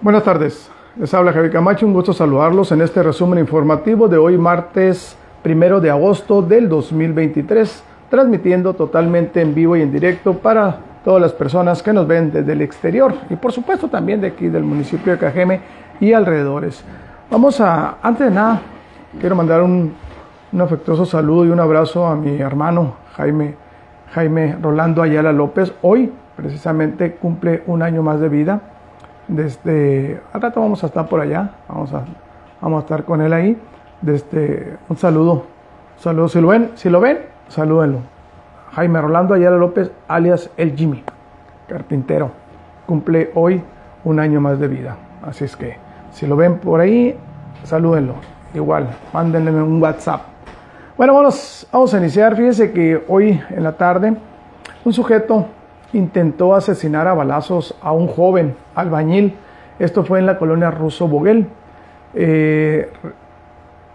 Buenas tardes, les habla Javier Camacho, un gusto saludarlos en este resumen informativo de hoy martes primero de agosto del 2023, transmitiendo totalmente en vivo y en directo para todas las personas que nos ven desde el exterior y por supuesto también de aquí del municipio de Cajeme y alrededores. Vamos a, antes de nada, quiero mandar un, un afectuoso saludo y un abrazo a mi hermano Jaime, Jaime Rolando Ayala López. Hoy precisamente cumple un año más de vida desde, al rato vamos a estar por allá, vamos a, vamos a estar con él ahí. Desde, un saludo, un saludo, si lo ven, si lo ven, salúdenlo. Jaime Rolando Ayala López, alias El Jimmy, carpintero, cumple hoy un año más de vida. Así es que, si lo ven por ahí, salúdenlo. Igual, mándenle un WhatsApp. Bueno, vamos, vamos a iniciar. Fíjense que hoy en la tarde, un sujeto intentó asesinar a balazos a un joven albañil. Esto fue en la colonia Ruso Boguel. Eh,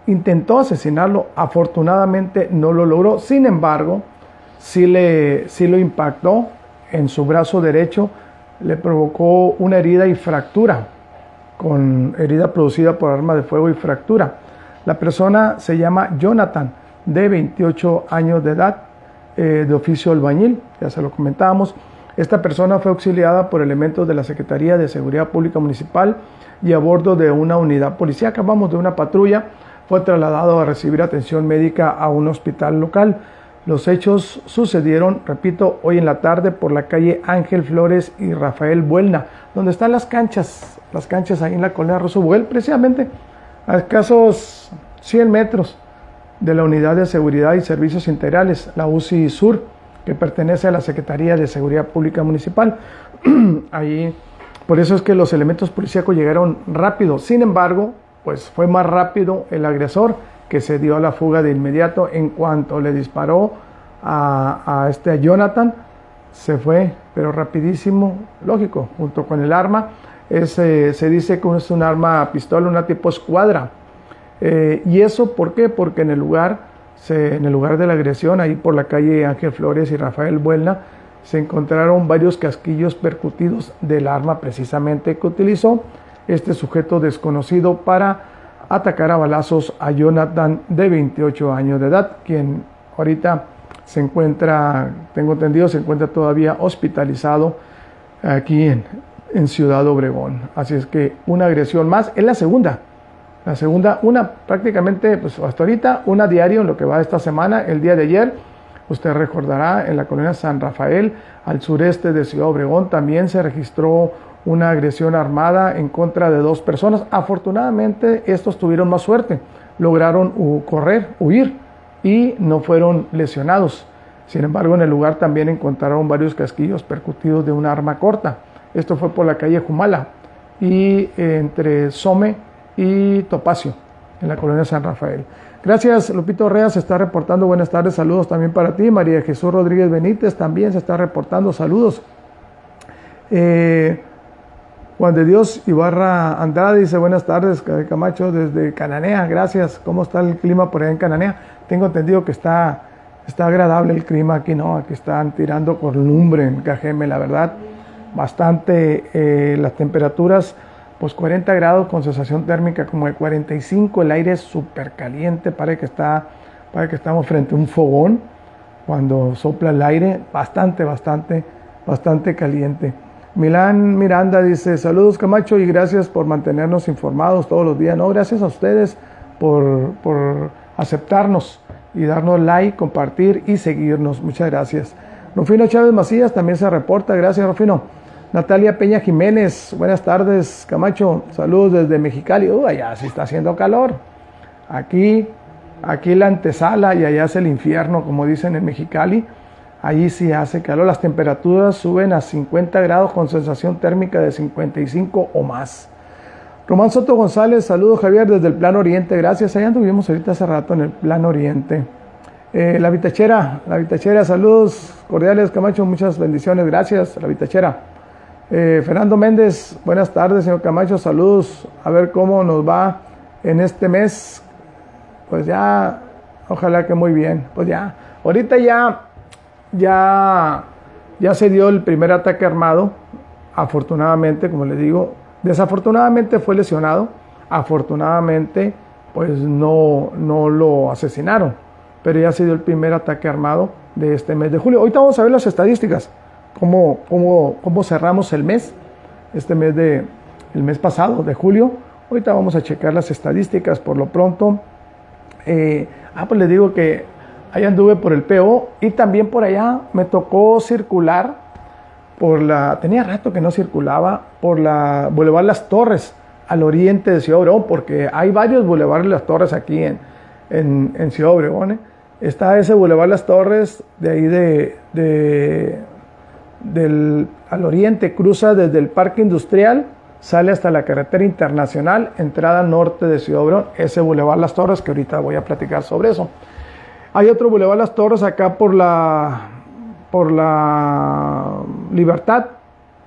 intentó asesinarlo, afortunadamente no lo logró. Sin embargo, sí, le, sí lo impactó en su brazo derecho, le provocó una herida y fractura, con herida producida por arma de fuego y fractura. La persona se llama Jonathan, de 28 años de edad, eh, de oficio albañil, ya se lo comentábamos. Esta persona fue auxiliada por elementos de la Secretaría de Seguridad Pública Municipal y a bordo de una unidad policíaca, vamos, de una patrulla, fue trasladado a recibir atención médica a un hospital local. Los hechos sucedieron, repito, hoy en la tarde por la calle Ángel Flores y Rafael Buelna, donde están las canchas, las canchas ahí en la colonia Rosobuel, precisamente a escasos 100 metros de la Unidad de Seguridad y Servicios Integrales, la UCI Sur, que pertenece a la Secretaría de Seguridad Pública Municipal. Ahí, por eso es que los elementos policíacos llegaron rápido. Sin embargo, pues fue más rápido el agresor que se dio a la fuga de inmediato en cuanto le disparó a, este Jonathan. Se fue, pero rapidísimo, lógico, junto con el arma. se dice que es un arma pistola, una tipo escuadra. Eh, ¿Y eso por qué? Porque en el lugar en el lugar de la agresión, ahí por la calle Ángel Flores y Rafael Buelna, se encontraron varios casquillos percutidos del arma precisamente que utilizó este sujeto desconocido para atacar a balazos a Jonathan de 28 años de edad, quien ahorita se encuentra, tengo entendido, se encuentra todavía hospitalizado aquí en, en Ciudad Obregón. Así es que una agresión más, es la segunda la segunda, una prácticamente, pues hasta ahorita, una diario en lo que va esta semana. El día de ayer, usted recordará, en la colonia San Rafael, al sureste de Ciudad Obregón, también se registró una agresión armada en contra de dos personas. Afortunadamente, estos tuvieron más suerte, lograron correr, huir y no fueron lesionados. Sin embargo, en el lugar también encontraron varios casquillos percutidos de un arma corta. Esto fue por la calle Jumala y entre Some y Topacio, en la colonia San Rafael. Gracias, Lupito Rea se está reportando. Buenas tardes, saludos también para ti. María Jesús Rodríguez Benítez también se está reportando, saludos. Eh, Juan de Dios Ibarra Andrade dice buenas tardes, Camacho, desde Cananea, gracias. ¿Cómo está el clima por allá en Cananea? Tengo entendido que está, está agradable el clima aquí, ¿no? Aquí están tirando con lumbre en Cajeme, la verdad. Bastante eh, las temperaturas pues 40 grados con sensación térmica como de 45, el aire es súper caliente, parece que, está, parece que estamos frente a un fogón cuando sopla el aire, bastante, bastante, bastante caliente. Milán Miranda dice, saludos Camacho y gracias por mantenernos informados todos los días. No, gracias a ustedes por, por aceptarnos y darnos like, compartir y seguirnos. Muchas gracias. Rufino Chávez Macías también se reporta. Gracias, Rufino. Natalia Peña Jiménez, buenas tardes, Camacho, saludos desde Mexicali. Uy, allá sí está haciendo calor. Aquí, aquí la antesala y allá es el infierno, como dicen en Mexicali. Allí sí hace calor, las temperaturas suben a 50 grados con sensación térmica de 55 o más. Román Soto González, saludos Javier desde el Plan Oriente, gracias. Allá anduvimos ahorita hace rato en el Plan Oriente. Eh, la Vitachera, la Vitachera, saludos cordiales Camacho, muchas bendiciones, gracias, la Vitachera. Eh, Fernando Méndez, buenas tardes, señor Camacho, saludos. A ver cómo nos va en este mes. Pues ya, ojalá que muy bien. Pues ya, ahorita ya, ya, ya se dio el primer ataque armado. Afortunadamente, como les digo, Desafortunadamente fue lesionado, afortunadamente pues no, no lo asesinaron, pero ya ha sido el primer ataque armado de este mes de julio. Ahorita vamos a ver las estadísticas, cómo, cómo, cómo cerramos el mes, este mes de, el mes pasado de julio. Ahorita vamos a checar las estadísticas por lo pronto. Eh, ah, pues les digo que allá anduve por el PO y también por allá me tocó circular por la, tenía rato que no circulaba, por la Boulevard Las Torres, al oriente de Ciudad Obregón, porque hay varios Boulevard Las Torres aquí en, en, Ciudad Obregón. ¿eh? Está ese Boulevard Las Torres, de ahí de, de, del, al oriente, cruza desde el Parque Industrial, sale hasta la carretera internacional, entrada norte de Ciudad Obregón, ese Boulevard Las Torres, que ahorita voy a platicar sobre eso. Hay otro Boulevard Las Torres acá por la, por la Libertad,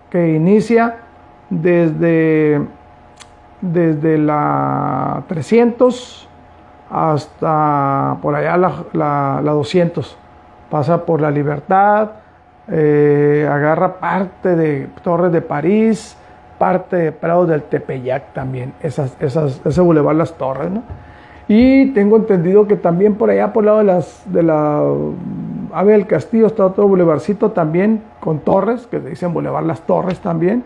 que inicia desde, desde la 300 hasta por allá la, la, 200. Pasa por la Libertad, eh, agarra parte de Torres de París, parte de Prado del Tepeyac también, esas, esas, ese Boulevard Las Torres, ¿no? Y tengo entendido que también por allá, por el lado de, las, de la Ave del Castillo, está otro bulevarcito también con torres, que dicen Boulevard Las Torres también.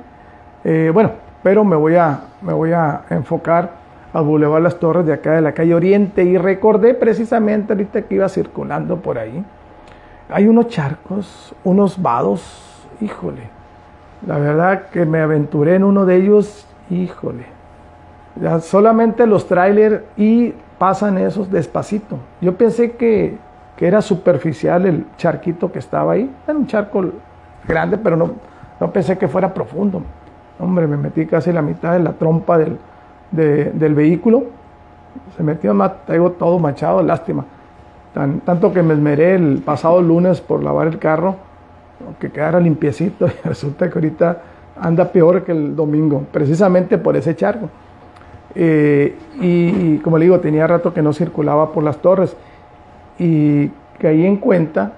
Eh, bueno, pero me voy, a, me voy a enfocar al Boulevard Las Torres de acá de la calle Oriente y recordé precisamente ahorita que iba circulando por ahí. Hay unos charcos, unos vados, híjole. La verdad que me aventuré en uno de ellos, híjole. Solamente los trailers y pasan esos despacito. Yo pensé que, era superficial el charquito que estaba ahí. Era un charco grande, pero no, no pensé que fuera profundo. Hombre, me metí casi la mitad de la trompa del, del vehículo. Se metió más, traigo todo machado, lástima. Tan, tanto que me esmeré el pasado lunes por lavar el carro, que quedara limpiecito, y resulta que ahorita anda peor que el domingo, precisamente por ese charco. Eh, y, como le digo, tenía rato que no circulaba por las torres y caí en cuenta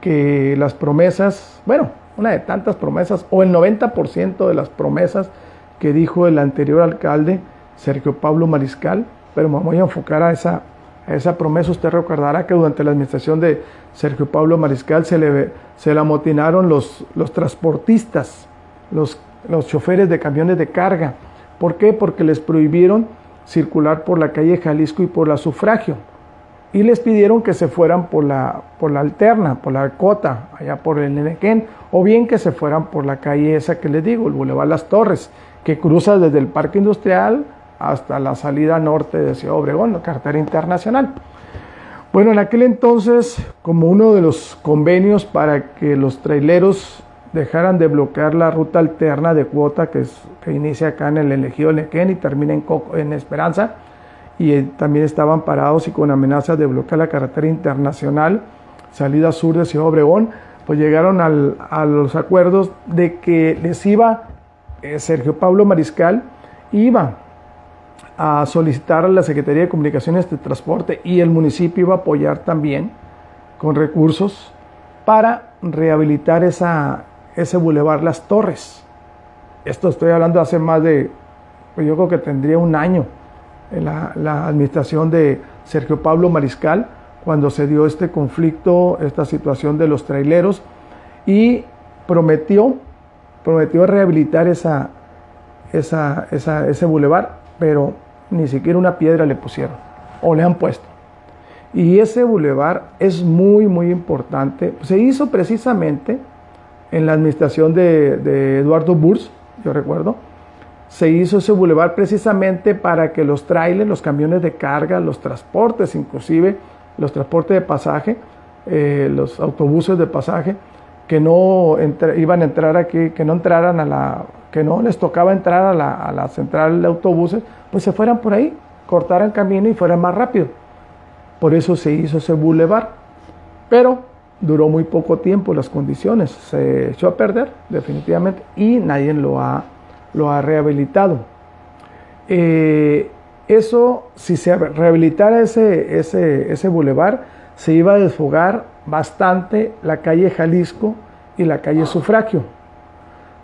que las promesas, bueno, una de tantas promesas, o el 90% de las promesas que dijo el anterior alcalde, Sergio Pablo Mariscal, pero me voy a enfocar a esa, esa promesa. Usted recordará que durante la administración de Sergio Pablo Mariscal se le, se le amotinaron los, los transportistas, los, los choferes de camiones de carga ¿Por qué? Porque les prohibieron circular por la calle Jalisco y por la sufragio. Y les pidieron que se fueran por la, por la alterna, por la cota, allá por el Nenequén, o bien que se fueran por la calle esa que les digo, el Boulevard Las Torres, que cruza desde el Parque Industrial hasta la salida norte de Ciudad Obregón, la carretera internacional. Bueno, en aquel entonces, como uno de los convenios para que los traileros dejaran de bloquear la ruta alterna de cuota que, que inicia acá en el elegido Nequén y termina en, en Esperanza. Y eh, también estaban parados y con amenazas de bloquear la carretera internacional, salida sur de Ciudad Obregón, pues llegaron al, a los acuerdos de que les iba, eh, Sergio Pablo Mariscal iba a solicitar a la Secretaría de Comunicaciones de Transporte y el municipio iba a apoyar también con recursos para rehabilitar esa, ese bulevar Las Torres. Esto estoy hablando hace más de, pues yo creo que tendría un año en la, administración de Sergio Pablo Mariscal, cuando se dio este conflicto, esta situación de los traileros, y prometió, prometió rehabilitar esa, esa, ese bulevar, pero ni siquiera una piedra le pusieron, o le han puesto. Y ese bulevar es muy, muy importante. Se hizo precisamente en la administración de, Eduardo Burs, yo recuerdo, se hizo ese bulevar precisamente para que los trailers, los camiones de carga, los transportes, inclusive los transportes de pasaje, eh, los autobuses de pasaje, que no iban a entrar aquí, que no entraran a la, que no les tocaba entrar a la, a la central de autobuses, pues se fueran por ahí, cortaran camino y fueran más rápido. Por eso se hizo ese bulevar. Pero duró muy poco tiempo las condiciones, se echó a perder definitivamente y nadie lo ha, lo ha rehabilitado. Eh, eso, si se rehabilitara ese, ese, ese bulevar, se iba a desfogar bastante la calle Jalisco y la calle Sufragio.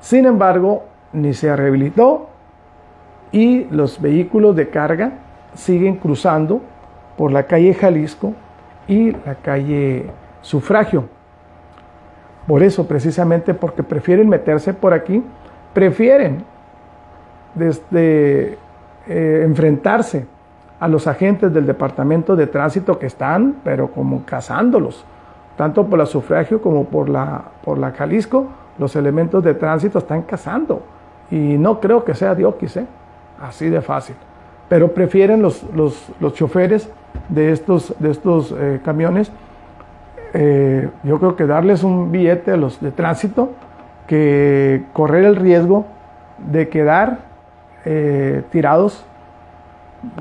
Sin embargo, ni se rehabilitó y los vehículos de carga siguen cruzando por la calle Jalisco y la calle Sufragio. Por eso, precisamente porque prefieren meterse por aquí, prefieren desde eh, enfrentarse a los agentes del departamento de tránsito que están, pero como cazándolos, tanto por la sufragio como por la, por la Jalisco, los elementos de tránsito están cazando. Y no creo que sea Dioquis, ¿eh? así de fácil. Pero prefieren los, los, los choferes de estos, de estos eh, camiones, eh, yo creo que darles un billete a los de tránsito, que correr el riesgo de quedar eh, tirados,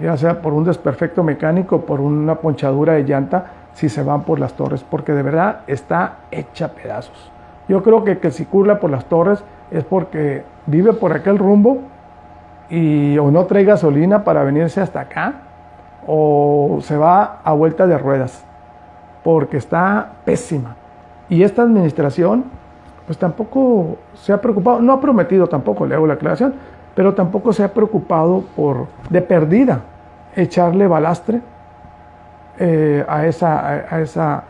ya sea por un desperfecto mecánico, por una ponchadura de llanta, si se van por las torres, porque de verdad está hecha pedazos. Yo creo que que si curla por las torres es porque vive por aquel rumbo y o no trae gasolina para venirse hasta acá o se va a vuelta de ruedas porque está pésima. Y esta administración pues tampoco se ha preocupado, no ha prometido tampoco, le hago la aclaración, pero tampoco se ha preocupado por de perdida echarle balastre eh, a, esa, a, esa,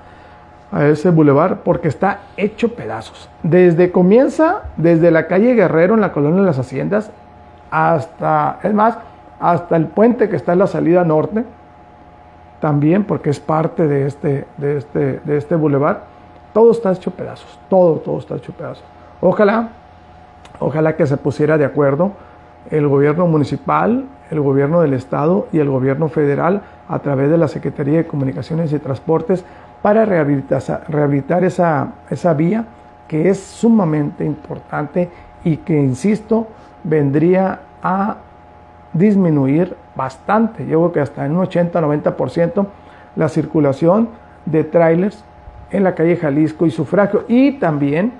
a ese bulevar porque está hecho pedazos. Desde comienza, desde la calle Guerrero en la colonia de las Haciendas, hasta, es más, hasta el puente que está en la salida norte, también porque es parte de este, de este, de este bulevar, todo está hecho pedazos, todo, todo está hecho pedazos. Ojalá, ojalá que se pusiera de acuerdo el gobierno municipal, el gobierno del estado y el gobierno federal a través de la Secretaría de Comunicaciones y Transportes para rehabilitar, esa, esa vía que es sumamente importante y que, insisto, vendría a disminuir bastante, yo creo que hasta en un 80-90% la circulación de trailers en la calle Jalisco y Sufragio. Y también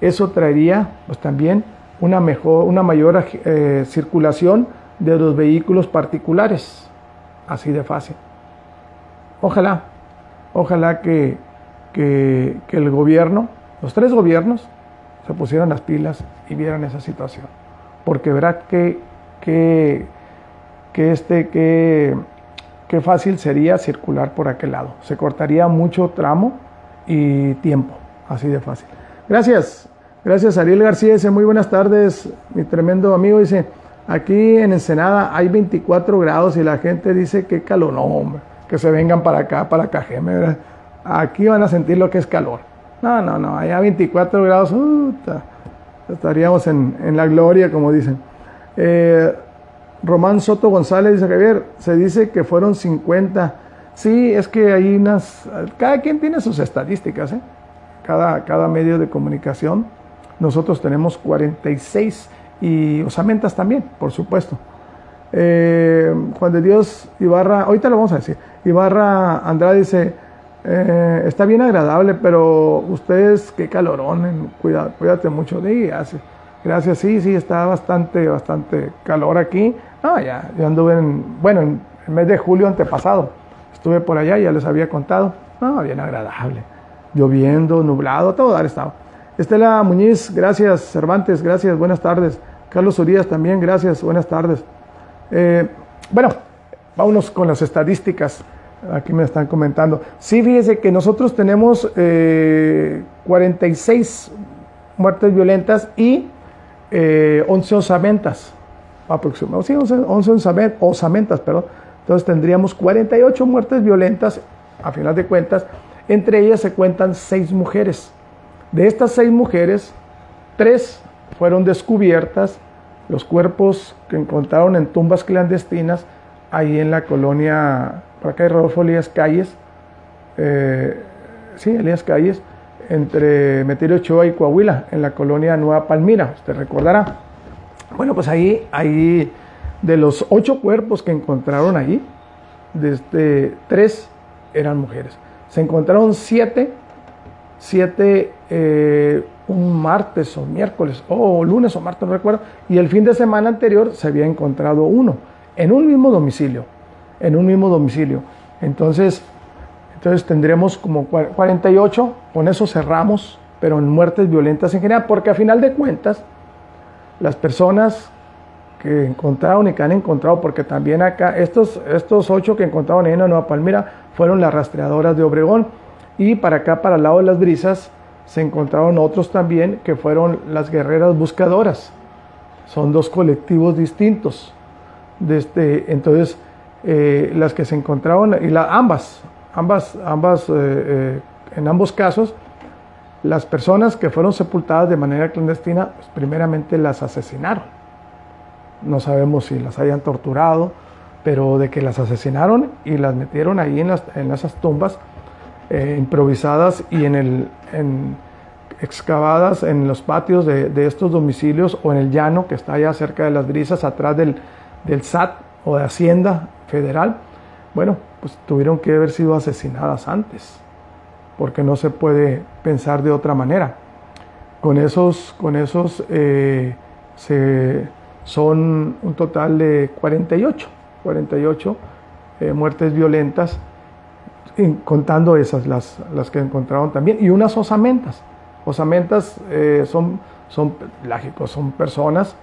eso traería pues también una mejor una mayor eh, circulación de los vehículos particulares. Así de fácil. Ojalá ojalá que, que, que el gobierno los tres gobiernos se pusieran las pilas y vieran esa situación. Porque verá que, que, que, este, que, que fácil sería circular por aquel lado. Se cortaría mucho tramo y tiempo, así de fácil. Gracias, gracias Ariel García, dice muy buenas tardes, mi tremendo amigo, dice, aquí en Ensenada hay 24 grados y la gente dice que calor, no hombre, que se vengan para acá, para Cajeme, aquí van a sentir lo que es calor. No, no, no, allá 24 grados, estaríamos en, en, la gloria, como dicen. Eh, Román Soto González dice, Javier, se dice que fueron 50. Sí, es que hay unas, cada quien tiene sus estadísticas, ¿eh? cada, cada medio de comunicación. Nosotros tenemos 46 y osamentas también, por supuesto. Eh, Juan de Dios Ibarra, ahorita lo vamos a decir, Ibarra Andrade dice, eh, está bien agradable, pero ustedes, qué calorón, cuídate mucho. de gracias. Gracias, sí, sí, está bastante, bastante calor aquí. No, ya, yo anduve en, bueno, en el mes de julio antepasado, estuve por allá, ya les había contado. No, bien agradable. Lloviendo, nublado, todo dar estado. Estela Muñiz, gracias. Cervantes, gracias, buenas tardes. Carlos Urias también, gracias, buenas tardes. Eh, bueno, vámonos con las estadísticas aquí me están comentando. Sí, fíjese que nosotros tenemos 46 eh, muertes violentas y 11 eh, osamentas, aproximadamente, sí, 11, osamentas, perdón. Entonces tendríamos 48 muertes violentas, a final de cuentas, entre ellas se cuentan 6 mujeres. De estas 6 mujeres, 3 fueron descubiertas, los cuerpos que encontraron en tumbas clandestinas, ahí en la colonia por acá hay Rodolfo Elías Calles, eh, sí, Elías Calles, entre Metirio Ochoa y Coahuila, en la colonia Nueva Palmira, usted recordará. Bueno, pues ahí, ahí de los ocho cuerpos que encontraron ahí, desde tres eran mujeres. Se encontraron siete, siete eh, un martes o miércoles, o lunes o martes, no recuerdo, y el fin de semana anterior se había encontrado uno, en un mismo domicilio en un mismo domicilio. Entonces, entonces tendremos como 48, con eso cerramos, pero en muertes violentas en general, porque a final de cuentas, las personas que encontraron y que han encontrado, porque también acá, estos, estos ocho que encontraron en la Nueva Palmira fueron las rastreadoras de Obregón, y para acá, para el lado de las brisas, se encontraron otros también que fueron las guerreras buscadoras. Son dos colectivos distintos. Desde, entonces, eh, las que se encontraron, y ambas, ambas, ambas, eh, eh, en ambos casos, las personas que fueron sepultadas de manera clandestina, pues, primeramente las asesinaron. No sabemos si las hayan torturado, pero de que las asesinaron y las metieron ahí en, las, en esas tumbas improvisadas y en el, excavadas en los patios de, de, estos domicilios o en el llano que está allá cerca de las brisas, atrás del, del SAT o de Hacienda Federal, bueno, pues tuvieron que haber sido asesinadas antes, porque no se puede pensar de otra manera. Con esos, con esos eh, se, son un total de 48, 48 eh, muertes violentas, contando esas, las, las que encontraron también, y unas osamentas. Osamentas eh, son, son, lógicos, son personas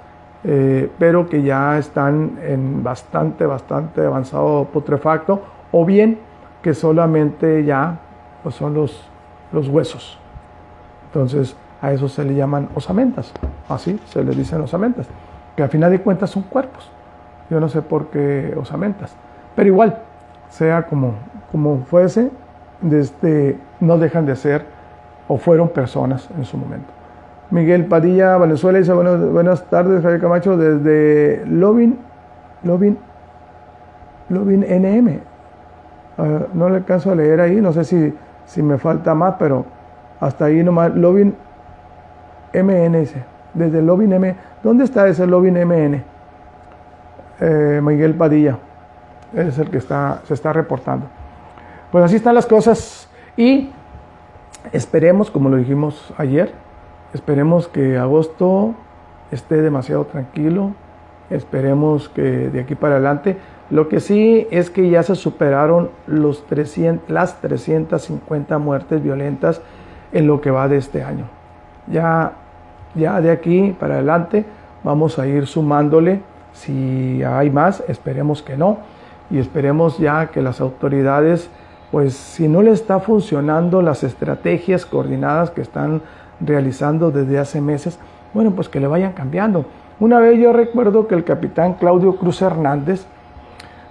eh, pero que ya están en bastante, bastante avanzado putrefacto, o bien que solamente ya pues son los, los huesos. Entonces a eso se le llaman osamentas, así se les dicen osamentas, que al final de cuentas son cuerpos. Yo no sé por qué osamentas, pero igual, sea como, como fuese, desde, no dejan de ser o fueron personas en su momento. Miguel Padilla, Venezuela, dice buenas, tardes, Javier Camacho, desde Lovin, Lovin, Lovin NM. Ah, no le alcanzo a leer ahí, no sé si, si me falta más, pero hasta ahí nomás. Lovin MN dice, desde Lovin M. ¿Dónde está ese Lovin MN? Eh, Miguel Padilla, es el que está, se está reportando. Pues así están las cosas y esperemos, como lo dijimos ayer, Esperemos que agosto esté demasiado tranquilo. Esperemos que de aquí para adelante. Lo que sí es que ya se superaron los 300, las 350 muertes violentas en lo que va de este año. Ya, ya de aquí para adelante vamos a ir sumándole. Si hay más, esperemos que no. Y esperemos ya que las autoridades, pues si no le está funcionando las estrategias coordinadas que están realizando desde hace meses, bueno, pues que le vayan cambiando. Una vez yo recuerdo que el capitán Claudio Cruz Hernández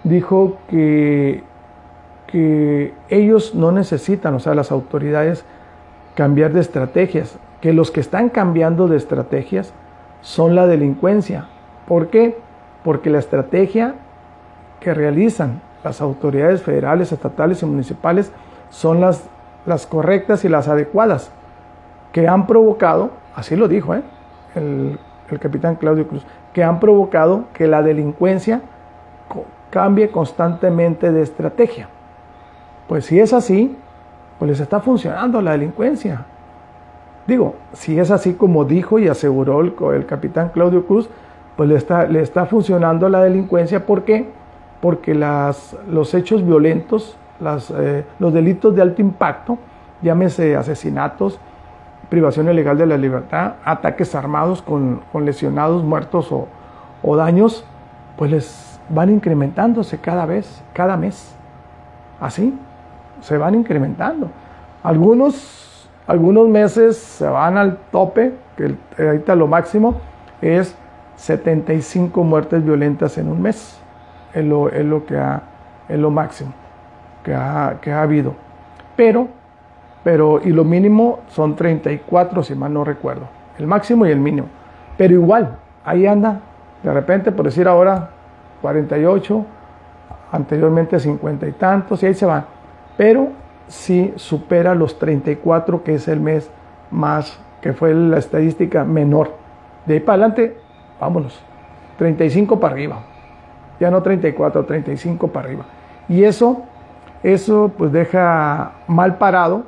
dijo que, que ellos no necesitan, o sea, las autoridades, cambiar de estrategias, que los que están cambiando de estrategias son la delincuencia. ¿Por qué? Porque la estrategia que realizan las autoridades federales, estatales y municipales son las, las correctas y las adecuadas que han provocado, así lo dijo ¿eh? el, capitán Claudio Cruz, que han provocado que la delincuencia cambie constantemente de estrategia. Pues si es así, pues les está funcionando la delincuencia. Digo, si es así como dijo y aseguró el, capitán Claudio Cruz, pues le está, le está funcionando la delincuencia. ¿Por qué? Porque las, los hechos violentos, las, eh, los delitos de alto impacto, llámese asesinatos, privación ilegal de la libertad, ataques armados con, lesionados, muertos o, daños, pues les van incrementándose cada vez, cada mes. Así, se van incrementando. Algunos, algunos meses se van al tope, que ahorita lo máximo es 75 muertes violentas en un mes. Es lo, es lo que ha, es lo máximo que ha, que ha habido. Pero pero y lo mínimo son 34 si mal no recuerdo, el máximo y el mínimo. Pero igual, ahí anda, de repente por decir ahora 48, anteriormente 50 y tantos y ahí se van. Pero sí supera los 34 que es el mes más, que fue la estadística menor. De ahí para adelante, vámonos, 35 para arriba. Ya no 34, 35 para arriba. Y eso, eso pues deja mal parado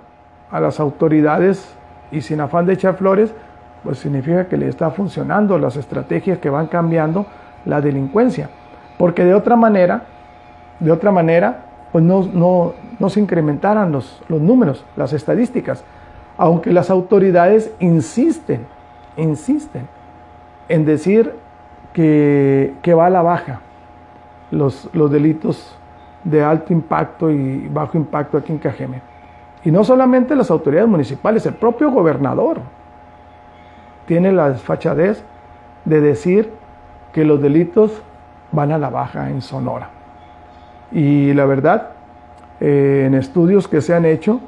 a las autoridades y sin afán de echar flores, pues significa que le está funcionando las estrategias que van cambiando la delincuencia. Porque de otra manera, de otra manera, pues no, no, no se incrementaran los, los números, las estadísticas. Aunque las autoridades insisten, insisten en decir que, que va a la baja los, los delitos de alto impacto y bajo impacto aquí en Cajeme. Y no solamente las autoridades municipales, el propio gobernador tiene la desfachadez de decir que los delitos van a la baja en Sonora. Y la verdad, eh, en estudios que se han hecho,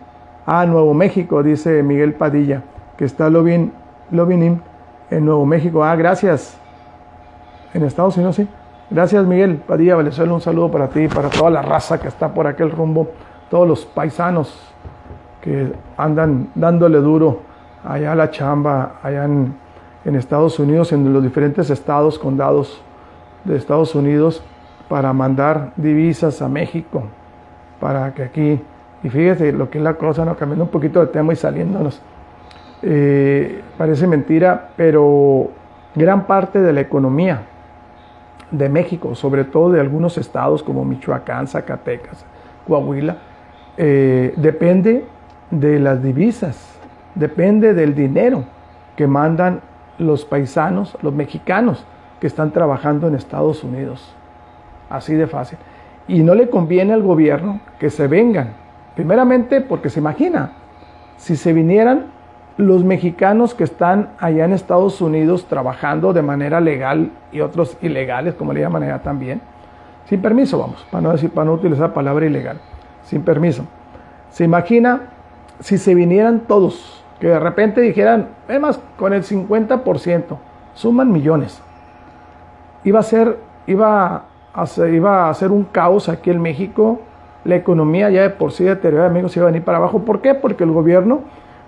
a Nuevo México, dice Miguel Padilla, que está Lovin, Lovinim en Nuevo México. Ah, gracias. En Estados Unidos, sí. Gracias, Miguel Padilla Valenzuela. Un saludo para ti y para toda la raza que está por aquel rumbo, todos los paisanos que andan dándole duro allá a la chamba, allá en, Estados Unidos, en los diferentes estados, condados de Estados Unidos, para mandar divisas a México, para que aquí, y fíjese lo que es la cosa, no cambiando un poquito de tema y saliéndonos. Eh, parece mentira, pero gran parte de la economía de México, sobre todo de algunos estados como Michoacán, Zacatecas, Coahuila, eh, depende de las divisas, depende del dinero que mandan los paisanos, los mexicanos que están trabajando en Estados Unidos. Así de fácil. Y no le conviene al gobierno que se vengan. Primeramente porque se imagina, si se vinieran los mexicanos que están allá en Estados Unidos trabajando de manera legal y otros ilegales, como le llaman allá también, sin permiso, vamos, para no decir, para no utilizar la palabra ilegal, sin permiso. Se imagina si se vinieran todos, que de repente dijeran, además, con el 50%, suman millones. Iba a ser, iba a ser, iba a ser un caos aquí en México, la economía ya de por sí deteriorada, amigos, iba a venir para abajo. ¿Por qué? Porque el gobierno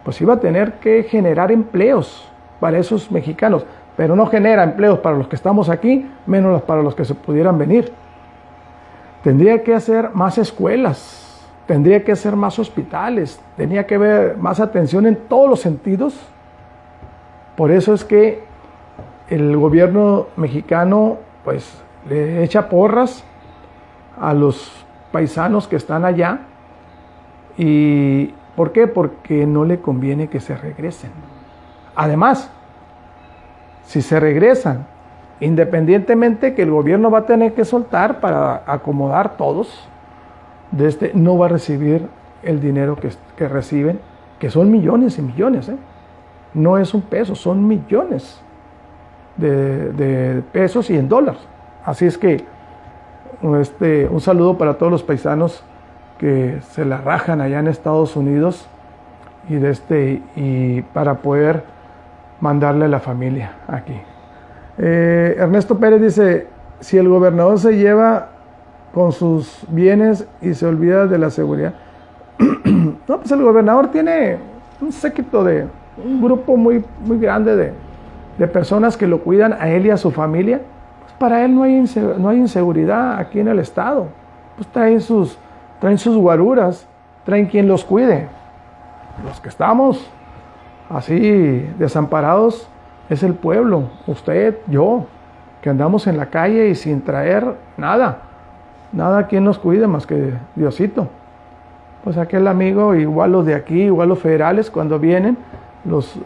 pues iba a tener que generar empleos para esos mexicanos, pero no genera empleos para los que estamos aquí, menos para los que se pudieran venir. Tendría que hacer más escuelas, tendría que hacer más hospitales, tenía que haber más atención en todos los sentidos. Por eso es que el gobierno mexicano pues le echa porras a los paisanos que están allá y ¿Por qué? Porque no le conviene que se regresen. Además, si se regresan, independientemente que el gobierno va a tener que soltar para acomodar todos, de este, no va a recibir el dinero que, reciben, que son millones y millones. ¿eh? No es un peso, son millones de, de, pesos y en dólares. Así es que este, un saludo para todos los paisanos que se la rajan allá en Estados Unidos y, de este, y para poder mandarle a la familia aquí. Eh, Ernesto Pérez dice, si el gobernador se lleva con sus bienes y se olvida de la seguridad, no, pues el gobernador tiene un séquito de, un grupo muy, muy grande de, de personas que lo cuidan a él y a su familia. Pues para él no hay, no hay inseguridad aquí en el Estado. Pues traen sus, traen sus guaruras, traen quien los cuide. Los que estamos así desamparados es el pueblo, usted, yo, que andamos en la calle y sin traer nada, nada quien nos cuide más que Diosito. Pues aquel amigo, igual los de aquí, igual los federales, cuando vienen, los,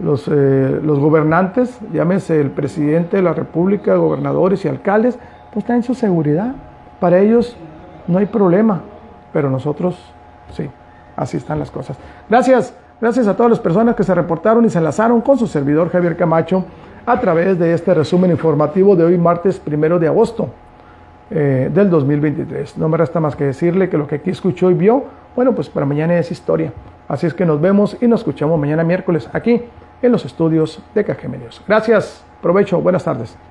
los, eh, los gobernantes, llámese el presidente de la República, gobernadores y alcaldes, pues traen su seguridad. Para ellos no hay problema, pero nosotros sí, así están las cosas. Gracias, gracias a todas las personas que se reportaron y se enlazaron con su servidor Javier Camacho a través de este resumen informativo de hoy martes primero de agosto eh, del 2023. No me resta más que decirle que lo que aquí escuchó y vio, bueno, pues para mañana es historia. Así es que nos vemos y nos escuchamos mañana miércoles aquí en los estudios de Cajemedios. Gracias, provecho, buenas tardes.